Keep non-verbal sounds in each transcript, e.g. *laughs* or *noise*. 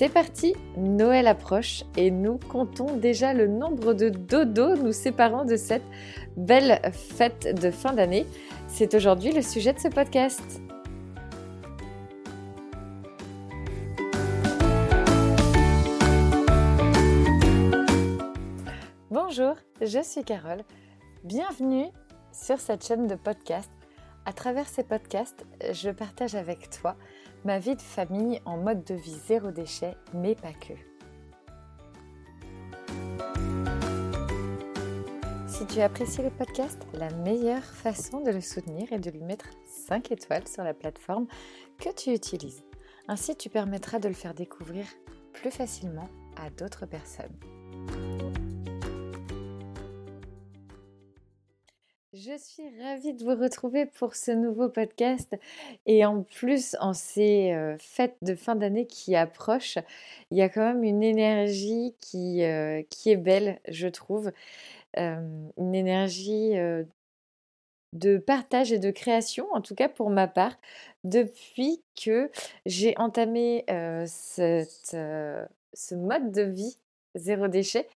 C'est parti, Noël approche et nous comptons déjà le nombre de dodos nous séparant de cette belle fête de fin d'année. C'est aujourd'hui le sujet de ce podcast. Bonjour, je suis Carole. Bienvenue sur cette chaîne de podcast. À travers ces podcasts, je partage avec toi ma vie de famille en mode de vie zéro déchet, mais pas que. Si tu apprécies le podcast, la meilleure façon de le soutenir est de lui mettre 5 étoiles sur la plateforme que tu utilises. Ainsi, tu permettras de le faire découvrir plus facilement à d'autres personnes. Je suis ravie de vous retrouver pour ce nouveau podcast. Et en plus, en ces euh, fêtes de fin d'année qui approchent, il y a quand même une énergie qui, euh, qui est belle, je trouve. une énergie de partage et de création, en tout cas pour ma part, depuis que j'ai entamé cette, ce mode de vie zéro déchet.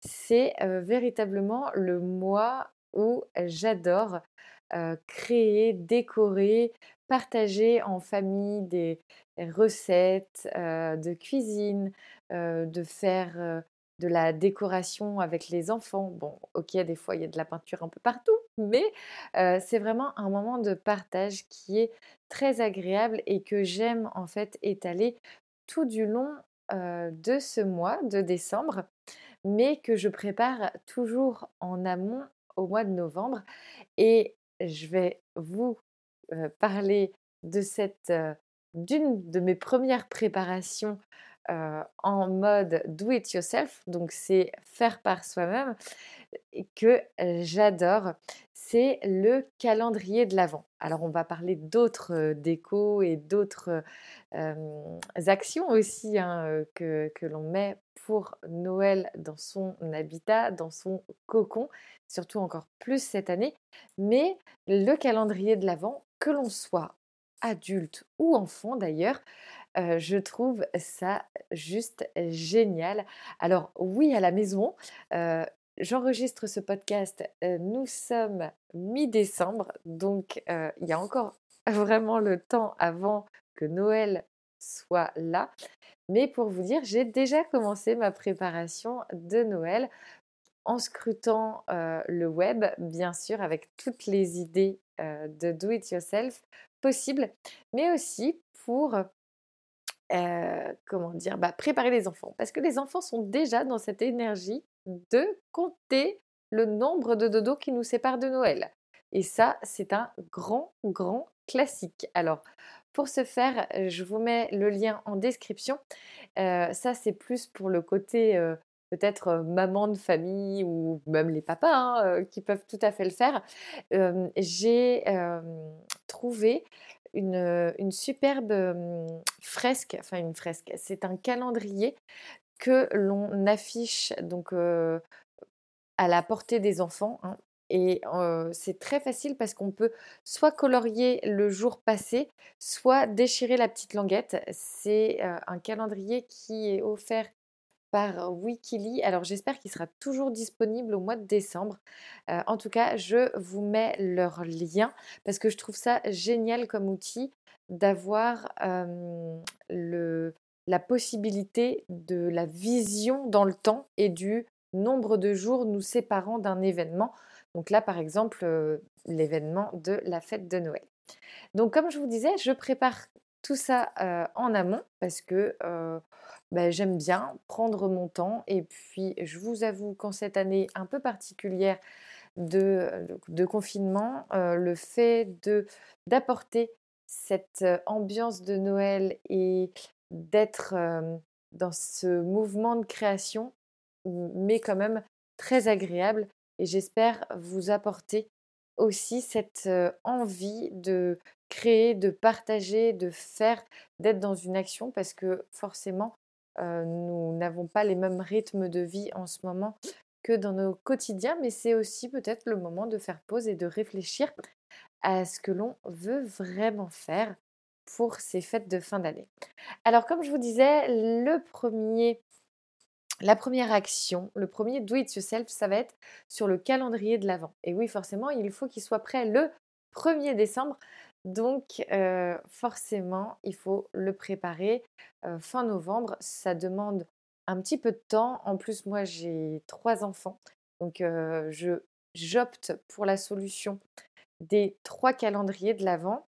C'est véritablement le mois où j'adore créer, décorer, partager en famille des recettes de cuisine, de faire de la décoration avec les enfants. Bon, ok, des fois il y a de la peinture un peu partout, mais c'est vraiment un moment de partage qui est très agréable et que j'aime en fait étaler tout du long de ce mois de décembre, mais que je prépare toujours en amont au mois de novembre. Et je vais vous parler de cette d'une de mes premières préparations en mode do it yourself, donc c'est faire par soi-même, que j'adore. C'est le calendrier de l'Avent. Alors on va parler d'autres décos et d'autres actions aussi hein, que, que l'on met pour Noël dans son habitat, dans son cocon, surtout encore plus cette année. Mais le calendrier de l'Avent, que l'on soit adulte ou enfant d'ailleurs, je trouve ça juste génial. Alors oui, à la maison, j'enregistre ce podcast, nous sommes mi-décembre, donc il y a encore *laughs* vraiment le temps avant que Noël soit là. Mais pour vous dire, j'ai déjà commencé ma préparation de Noël en scrutant le web, bien sûr, avec toutes les idées de do it yourself possibles, mais aussi pour comment dire, bah, préparer les enfants. Parce que les enfants sont déjà dans cette énergie de compter le nombre de dodos qui nous séparent de Noël. Et ça, c'est un grand, grand classique. Alors, pour ce faire, je vous mets le lien en description. ça, c'est plus pour le côté peut-être maman de famille ou même les papas hein, qui peuvent tout à fait le faire. J'ai trouvé une, superbe fresque, enfin une fresque, c'est un calendrier que l'on affiche donc à la portée des enfants. Hein, et c'est très facile parce qu'on peut soit colorier le jour passé, soit déchirer la petite languette. C'est un calendrier qui est offert par Wikili. Alors j'espère qu'il sera toujours disponible au mois de décembre. en tout cas, je vous mets leur lien parce que je trouve ça génial comme outil d'avoir la possibilité de la vision dans le temps et du nombre de jours nous séparant d'un événement. Donc là, par exemple, l'événement de la fête de Noël. Donc comme je vous disais, je prépare tout ça en amont parce que bah, j'aime bien prendre mon temps. Et puis, je vous avoue qu'en cette année un peu particulière de, confinement, le fait d'apporter cette ambiance de Noël et d'être dans ce mouvement de création m'est quand même très agréable et j'espère vous apporter aussi cette envie de créer, de partager, de faire, d'être dans une action parce que forcément, nous n'avons pas les mêmes rythmes de vie en ce moment que dans nos quotidiens, mais c'est aussi peut-être le moment de faire pause et de réfléchir à ce que l'on veut vraiment faire pour ces fêtes de fin d'année. Alors comme je vous disais, le premier la première action, le premier do it yourself, ça va être sur le calendrier de l'Avent. Et oui, forcément, il faut qu'il soit prêt le 1er décembre. Donc, forcément, il faut le préparer fin novembre. Ça demande un petit peu de temps. En plus, moi, j'ai trois enfants. Donc, je j'opte pour la solution des trois calendriers de l'Avent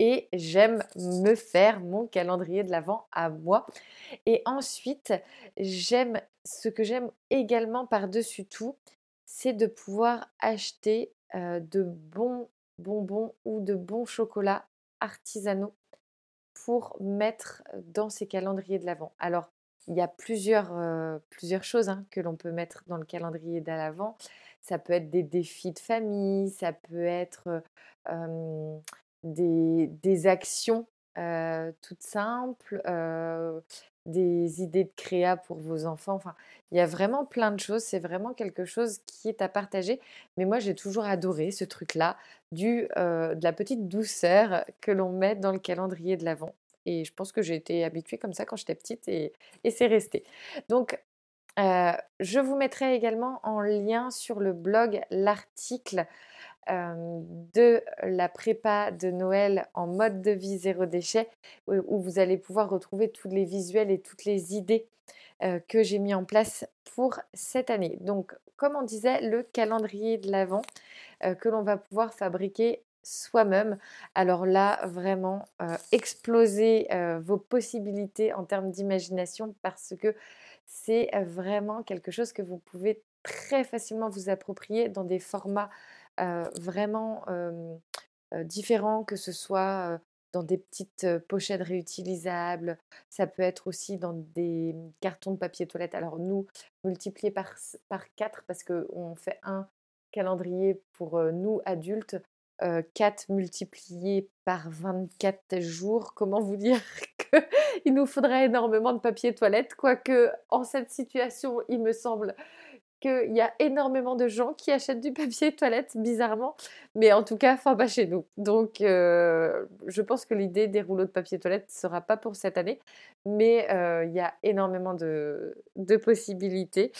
et j'aime me faire mon calendrier de l'Avent à moi. Et ensuite, j'aime ce que j'aime également par-dessus tout, c'est de pouvoir acheter de bons bonbons ou de bons chocolats artisanaux pour mettre dans ces calendriers de l'Avent. Alors, il y a plusieurs, plusieurs choses hein, que l'on peut mettre dans le calendrier de. Ça peut être des défis de famille, ça peut être des, des, actions toutes simples, des idées de créa pour vos enfants. Enfin, il y a vraiment plein de choses. C'est vraiment quelque chose qui est à partager. Mais moi, j'ai toujours adoré ce truc-là, du, de la petite douceur que l'on met dans le calendrier de l'Avent. Et je pense que j'ai été habituée comme ça quand j'étais petite et, et c'est resté. Donc, je vous mettrai également en lien sur le blog l'article de la prépa de Noël en mode de vie zéro déchet, où, vous allez pouvoir retrouver tous les visuels et toutes les idées que j'ai mis en place pour cette année. Donc, comme on disait, le calendrier de l'Avent que l'on va pouvoir fabriquer soi-même. Alors là, vraiment, exploser vos possibilités en termes d'imagination parce que c'est vraiment quelque chose que vous pouvez très facilement vous approprier dans des formats vraiment différents, que ce soit dans des petites pochettes réutilisables, ça peut être aussi dans des mmh, cartons de papier toilette. Alors nous, multiplié par, par 4 parce qu'on fait un calendrier pour nous adultes, 4 multiplié par 24 jours, comment vous dire *laughs* qu'il nous faudrait énormément de papier toilette, quoique en cette situation, il me semble qu'il y a énormément de gens qui achètent du papier toilette, bizarrement, mais en tout cas, enfin pas chez nous. Donc, je pense que l'idée des rouleaux de papier toilette ne sera pas pour cette année, mais il y a énormément de, possibilités.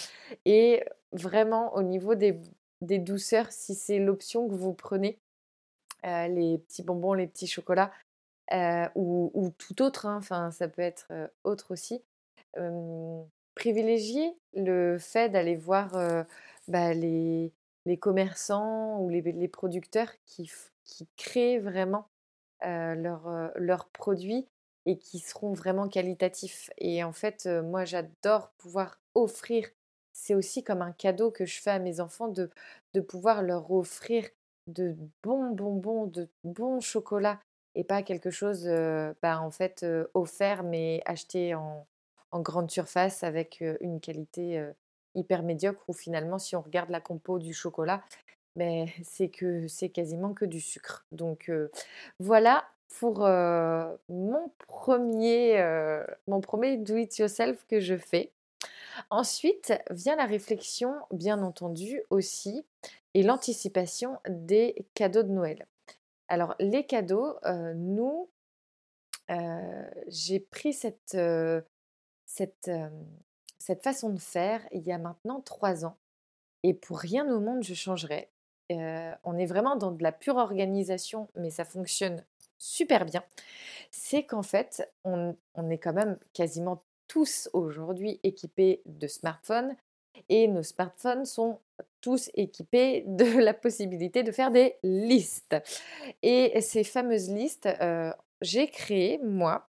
Et vraiment, au niveau des, douceurs, si c'est l'option que vous prenez, les petits bonbons, les petits chocolats, ou, tout autre, hein, enfin, ça peut être autre aussi privilégier le fait d'aller voir bah, les, commerçants ou les, producteurs qui, créent vraiment leurs produits et qui seront vraiment qualitatifs. Et en fait, moi, j'adore pouvoir offrir, c'est aussi comme un cadeau que je fais à mes enfants, de, de pouvoir leur offrir de bons bonbons, de bons chocolats et pas quelque chose bah, en fait offert mais acheté en, en grande surface avec une qualité hyper médiocre où finalement si on regarde la compo du chocolat, mais *laughs* c'est que c'est quasiment que du sucre. Donc voilà pour mon premier mon premier do it yourself que je fais. Ensuite vient la réflexion, bien entendu aussi, et l'anticipation des cadeaux de Noël. Alors les cadeaux, nous, j'ai pris cette, cette, cette façon de faire il y a maintenant trois ans. Et pour rien au monde, je changerais. on est vraiment dans de la pure organisation, mais ça fonctionne super bien. C'est qu'en fait, on, on, est quand même quasiment tous aujourd'hui équipés de smartphones et nos smartphones sont tous équipés de *laughs* la possibilité de faire des listes. Et ces fameuses listes, j'ai créé, moi,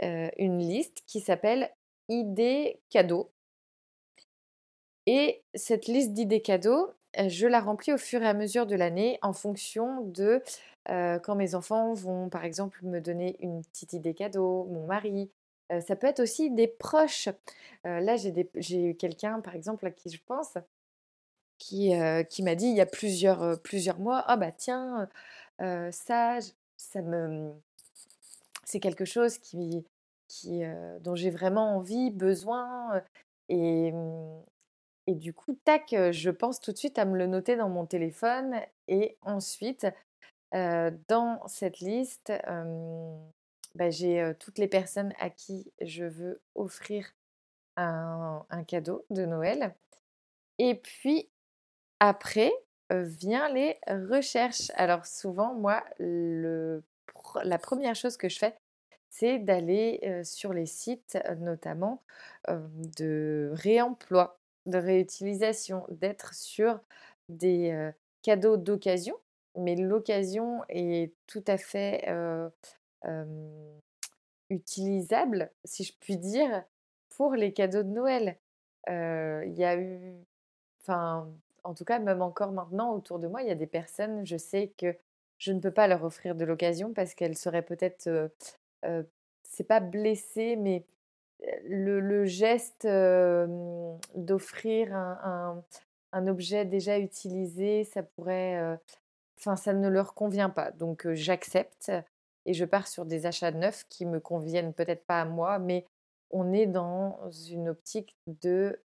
une liste qui s'appelle idées cadeaux. Et cette liste d'idées cadeaux, je la remplis au fur et à mesure de l'année en fonction de quand mes enfants vont, par exemple, me donner une petite idée cadeau, mon mari. ça peut être aussi des proches. là, j'ai eu quelqu'un, par exemple, à qui je pense, qui, qui m'a dit il y a plusieurs, plusieurs mois, ah bah tiens, ça, ça me... C'est quelque chose qui, dont j'ai vraiment envie, besoin. Et, mmh, et du coup, tac, je pense tout de suite à me le noter dans mon téléphone. Et ensuite, dans cette liste, bah, j'ai toutes les personnes à qui je veux offrir un, cadeau de Noël. Et puis après, vient les recherches. Alors souvent, moi, le, la première chose que je fais, c'est d'aller sur les sites notamment de réemploi, de réutilisation, d'être sur des cadeaux d'occasion. Mais l'occasion est tout à fait utilisable, si je puis dire, pour les cadeaux de Noël. Il y a eu, enfin, en tout cas, même encore maintenant, autour de moi, il y a des personnes, je sais que je ne peux pas leur offrir de l'occasion parce qu'elles seraient peut-être, c'est pas blessées, mais le, geste d'offrir un, un, objet déjà utilisé, ça pourrait, enfin, ça ne leur convient pas. Donc, j'accepte et je pars sur des achats neufs qui me conviennent peut-être pas à moi, mais on est dans une optique de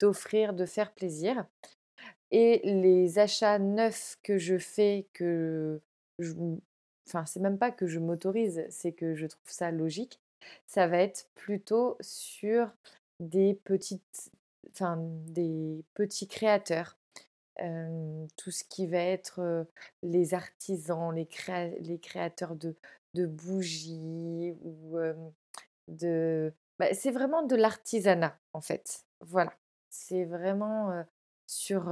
d'offrir, de faire plaisir. Et les achats neufs que je fais, que je, enfin c'est même pas que je m'autorise, c'est que je trouve ça logique. Ça va être plutôt sur des petites, enfin des petits créateurs. tout ce qui va être les artisans, les, les créateurs de, de bougies ou de... Bah, c'est vraiment de l'artisanat en fait. Voilà. C'est vraiment sur,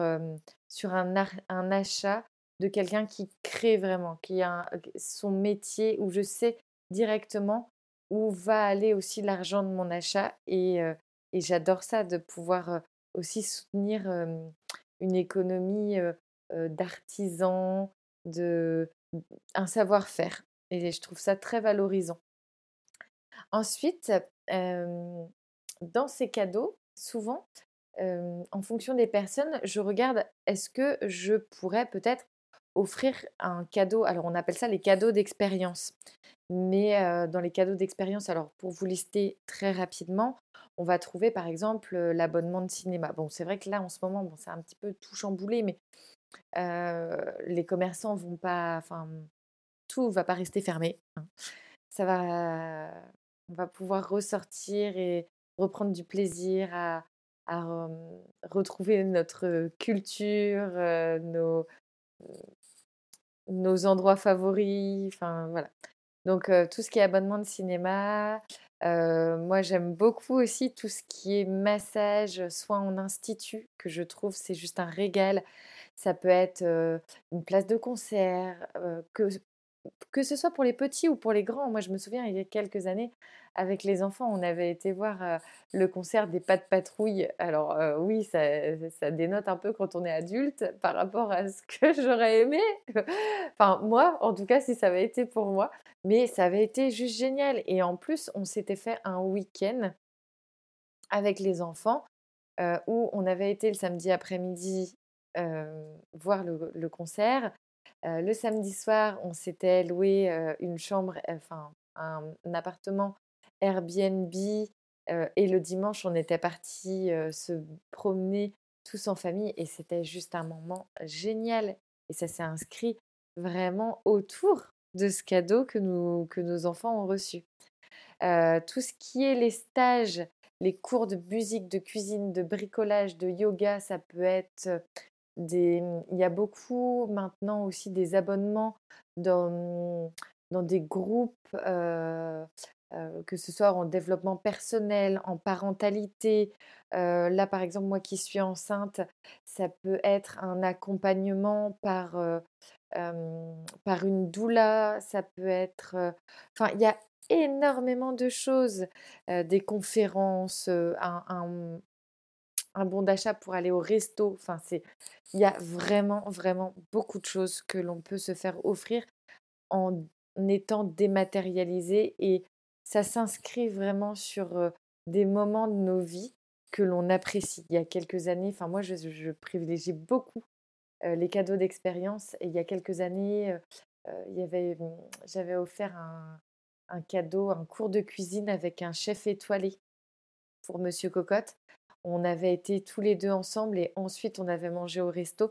sur un, un achat de quelqu'un qui crée vraiment, qui a son métier où je sais directement où va aller aussi l'argent de mon achat et, et j'adore ça de pouvoir aussi soutenir une économie d'artisans, de un savoir-faire. Et je trouve ça très valorisant. Ensuite, dans ces cadeaux, souvent, en fonction des personnes, je regarde est-ce que je pourrais peut-être offrir un cadeau. Alors, on appelle ça les cadeaux d'expérience. Mais dans les cadeaux d'expérience, alors pour vous lister très rapidement, on va trouver par exemple l'abonnement de cinéma. Bon, c'est vrai que là, en ce moment, bon, c'est un petit peu tout chamboulé, mais les commerçants vont pas, enfin, tout va pas rester fermé. Hein. Ça va, on va pouvoir ressortir et reprendre du plaisir à, retrouver notre culture, nos, nos endroits favoris, enfin voilà. Donc tout ce qui est abonnement de cinéma, moi j'aime beaucoup aussi tout ce qui est massage, soit en institut, que je trouve c'est juste un régal. Ça peut être une place de concert, que que ce soit pour les petits ou pour les grands. Moi, je me souviens, il y a quelques années, avec les enfants, on avait été voir le concert des pas de patrouille. Alors oui, ça, dénote un peu quand on est adulte par rapport à ce que *laughs* j'aurais aimé. enfin, moi, en tout cas, si ça avait été pour moi. Mais ça avait été juste génial. Et en plus, on s'était fait un week-end avec les enfants où on avait été le samedi après-midi voir le concert le samedi soir, on s'était loué une chambre, enfin un, appartement Airbnb. et le dimanche, on était parti se promener tous en famille et c'était juste un moment génial. Et ça s'est inscrit vraiment autour de ce cadeau que, nous, que nos enfants ont reçu. tout ce qui est les stages, les cours de musique, de cuisine, de bricolage, de yoga, ça peut être il y a beaucoup maintenant aussi des abonnements dans, dans des groupes, que ce soit en développement personnel, en parentalité. là, par exemple, moi qui suis enceinte, ça peut être un accompagnement par, par une doula, ça peut être... Enfin, il y a énormément de choses, des conférences, un, un bon d'achat pour aller au resto. Enfin, c'est, il y a vraiment, vraiment beaucoup de choses que l'on peut se faire offrir en étant dématérialisé et ça s'inscrit vraiment sur des moments de nos vies que l'on apprécie. Il y a quelques années, enfin moi je, privilégie beaucoup les cadeaux d'expérience et il y a quelques années, mmh, j'avais offert un, un cadeau, un cours de cuisine avec un chef étoilé pour Monsieur Cocotte. On avait été tous les deux ensemble et ensuite on avait mangé au resto.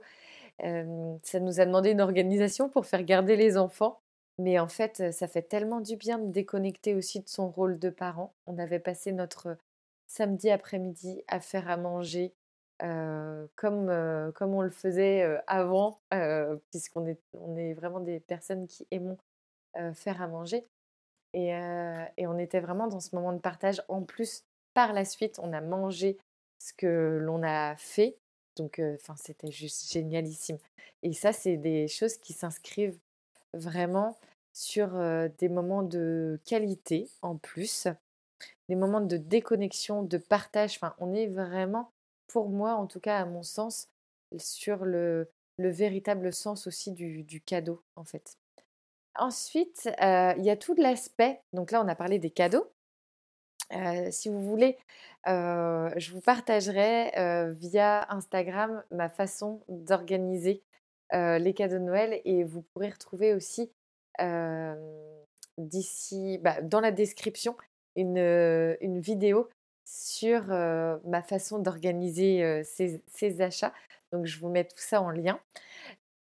ça nous a demandé une organisation pour faire garder les enfants. Mais en fait, ça fait tellement du bien de déconnecter aussi de son rôle de parent. On avait passé notre samedi après-midi à faire à manger comme, comme on le faisait avant, puisqu'on est, on est vraiment des personnes qui aimons faire à manger. Et, et, on était vraiment dans ce moment de partage. En plus, par la suite, on a mangé ce que l'on a fait. Donc, c'était juste génialissime. Et ça, c'est des choses qui s'inscrivent vraiment sur des moments de qualité en plus, des moments de déconnexion, de partage. Enfin, on est vraiment, pour moi, en tout cas à mon sens, sur le, le véritable sens aussi du, du, cadeau, en fait. Ensuite, il y a tout l'aspect. Donc là, on a parlé des cadeaux. Si vous voulez, je vous partagerai via Instagram ma façon d'organiser les cadeaux de Noël et vous pourrez retrouver aussi d'ici, bah, dans la description, une, une vidéo sur ma façon d'organiser ces, achats. Donc, je vous mets tout ça en lien.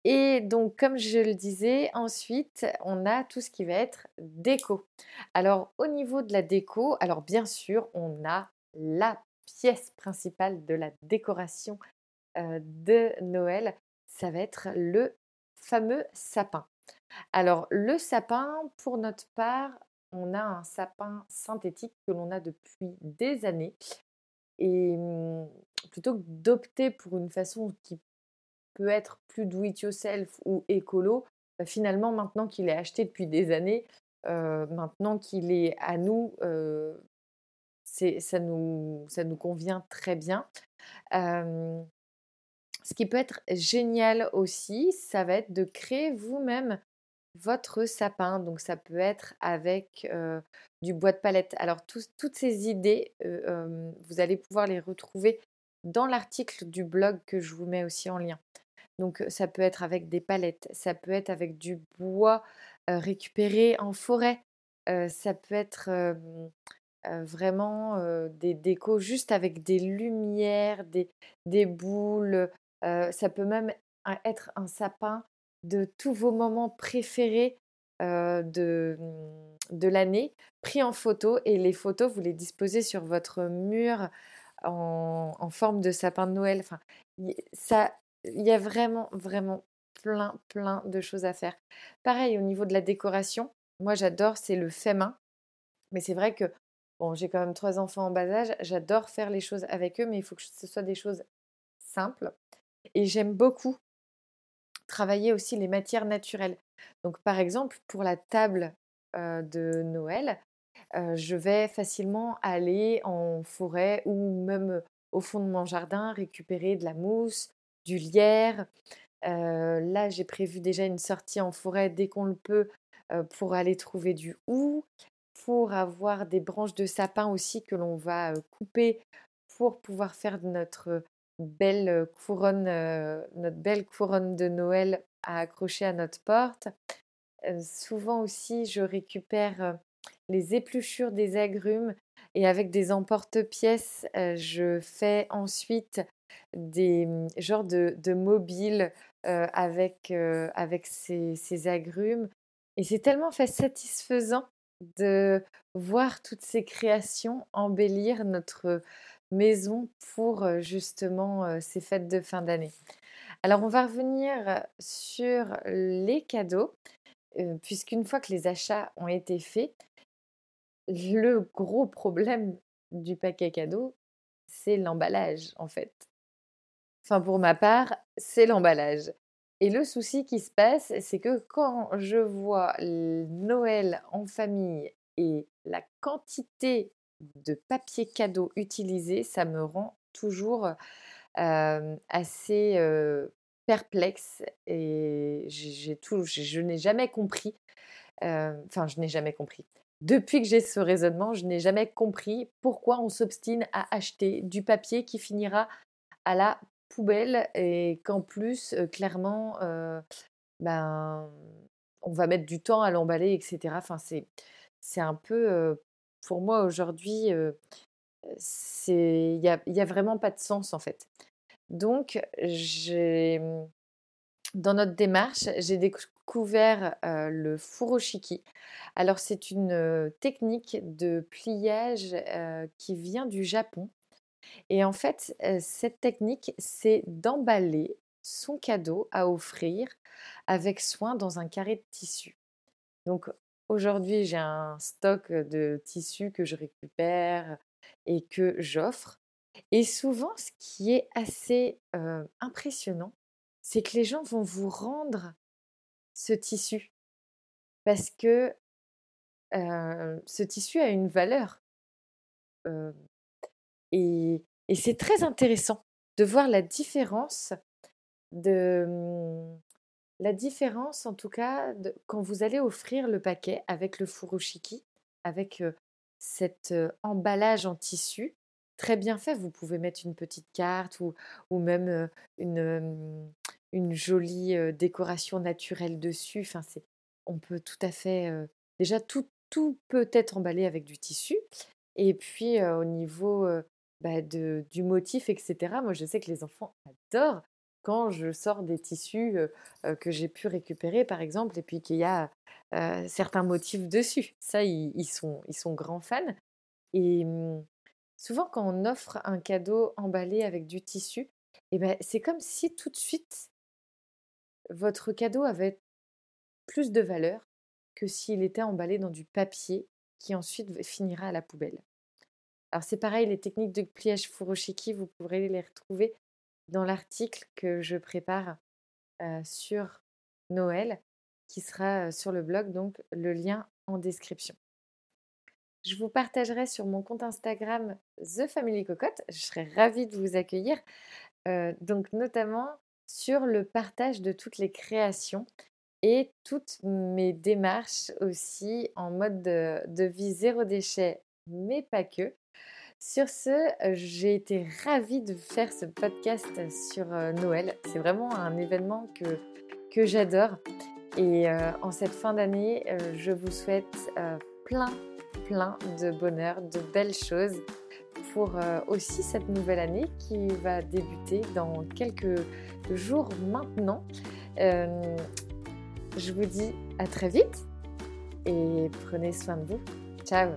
Et donc, comme je le disais, ensuite, on a tout ce qui va être déco. Alors, au niveau de la déco, alors bien sûr, on a la pièce principale de la décoration de Noël, ça va être le fameux sapin. Alors, le sapin, pour notre part, on a un sapin synthétique que l'on a depuis des années. Et mmh, plutôt que d'opter pour une façon qui être plus do it yourself ou écolo, bah, finalement, maintenant qu'il est acheté depuis des années, maintenant qu'il est à nous, ça, nous ça nous convient très bien. ce qui peut être génial aussi, ça va être de créer vous-même votre sapin. Donc ça peut être avec du bois de palette. Alors toutes ces idées, vous allez pouvoir les retrouver dans l'article du blog que je vous mets aussi en lien. Donc ça peut être avec des palettes, ça peut être avec du bois récupéré en forêt, ça peut être vraiment des décos juste avec des lumières, des, des boules, ça peut même être un sapin de tous vos moments préférés de, mmh, de l'année pris en photo et les photos, vous les disposez sur votre mur en, en forme de sapin de Noël. Enfin, ça, il y a vraiment, vraiment plein, plein de choses à faire. Pareil, au niveau de la décoration, moi j'adore, c'est le fait main. Mais c'est vrai que, bon, j'ai quand même trois enfants en bas âge, j'adore faire les choses avec eux, mais il faut que ce soit des choses simples. Et j'aime beaucoup travailler aussi les matières naturelles. Donc par exemple, pour la table de Noël, je vais facilement aller en forêt ou même au fond de mon jardin récupérer de la mousse, du lierre. là, j'ai prévu déjà une sortie en forêt dès qu'on le peut pour aller trouver du hou, pour avoir des branches de sapin aussi que l'on va couper pour pouvoir faire notre belle couronne, notre belle couronne de Noël à accrocher à notre porte. souvent aussi, je récupère les épluchures des agrumes et avec des emporte-pièces, je fais ensuite des mmh, genres de, de mobiles avec, avec ces, ces, agrumes. Et c'est tellement fait satisfaisant de voir toutes ces créations embellir notre maison pour justement ces fêtes de fin d'année. Alors on va revenir sur les cadeaux, puisqu'une fois que les achats ont été faits, le gros problème du paquet cadeau, c'est l'emballage en fait. Enfin pour ma part, c'est l'emballage. Et le souci qui se passe, c'est que quand je vois Noël en famille et la quantité de papier cadeau utilisé, ça me rend toujours assez perplexe et j'ai tout, je n'ai jamais compris. Enfin, je n'ai jamais compris. Depuis que j'ai ce raisonnement, je n'ai jamais compris pourquoi on s'obstine à acheter du papier qui finira à la poubelle et qu'en plus, clairement, ben, on va mettre du temps à l'emballer, etc. Enfin, c'est, c'est un peu, pour moi aujourd'hui, il n'y a, y a vraiment pas de sens en fait. Donc, j'ai, dans notre démarche, j'ai découvert le furoshiki. Alors c'est une technique de pliage qui vient du Japon. Et en fait, cette technique, c'est d'emballer son cadeau à offrir avec soin dans un carré de tissu. Donc aujourd'hui, j'ai un stock de tissus que je récupère et que j'offre. Et souvent, ce qui est assez impressionnant, c'est que les gens vont vous rendre ce tissu parce que ce tissu a une valeur. Et, c'est très intéressant de voir la différence de mmh, la différence en tout cas quand vous allez offrir le paquet avec le furoshiki, avec cet emballage en tissu très bien fait. Vous pouvez mettre une petite carte ou, ou même une, une jolie décoration naturelle dessus. Enfin, c'est, on peut tout à fait. déjà, tout, tout peut être emballé avec du tissu. Et puis, au niveau bah, du motif, etc., moi, je sais que les enfants adorent quand je sors des tissus que j'ai pu récupérer, par exemple, et puis qu'il y a certains motifs dessus. Ça, ils, sont, ils sont grands fans. Et mmh, souvent, quand on offre un cadeau emballé avec du tissu, eh ben, c'est comme si tout de suite, votre cadeau avait plus de valeur que s'il était emballé dans du papier qui ensuite finira à la poubelle. Alors c'est pareil, les techniques de pliage furoshiki, vous pourrez les retrouver dans l'article que je prépare sur Noël, qui sera sur le blog, donc le lien en description. Je vous partagerai sur mon compte Instagram The Family Cocotte. Je serai ravie de vous accueillir, donc notamment sur le partage de toutes les créations et toutes mes démarches aussi en mode de vie zéro déchet, mais pas que. Sur ce, euh, j'ai été ravie de faire ce podcast sur euh, Noël. C'est vraiment un événement que, j'adore. Et euh, en cette fin d'année, je vous souhaite plein, plein de bonheur, de belles choses pour aussi cette nouvelle année qui va débuter dans quelques jours maintenant. je vous dis à très vite et prenez soin de vous. Ciao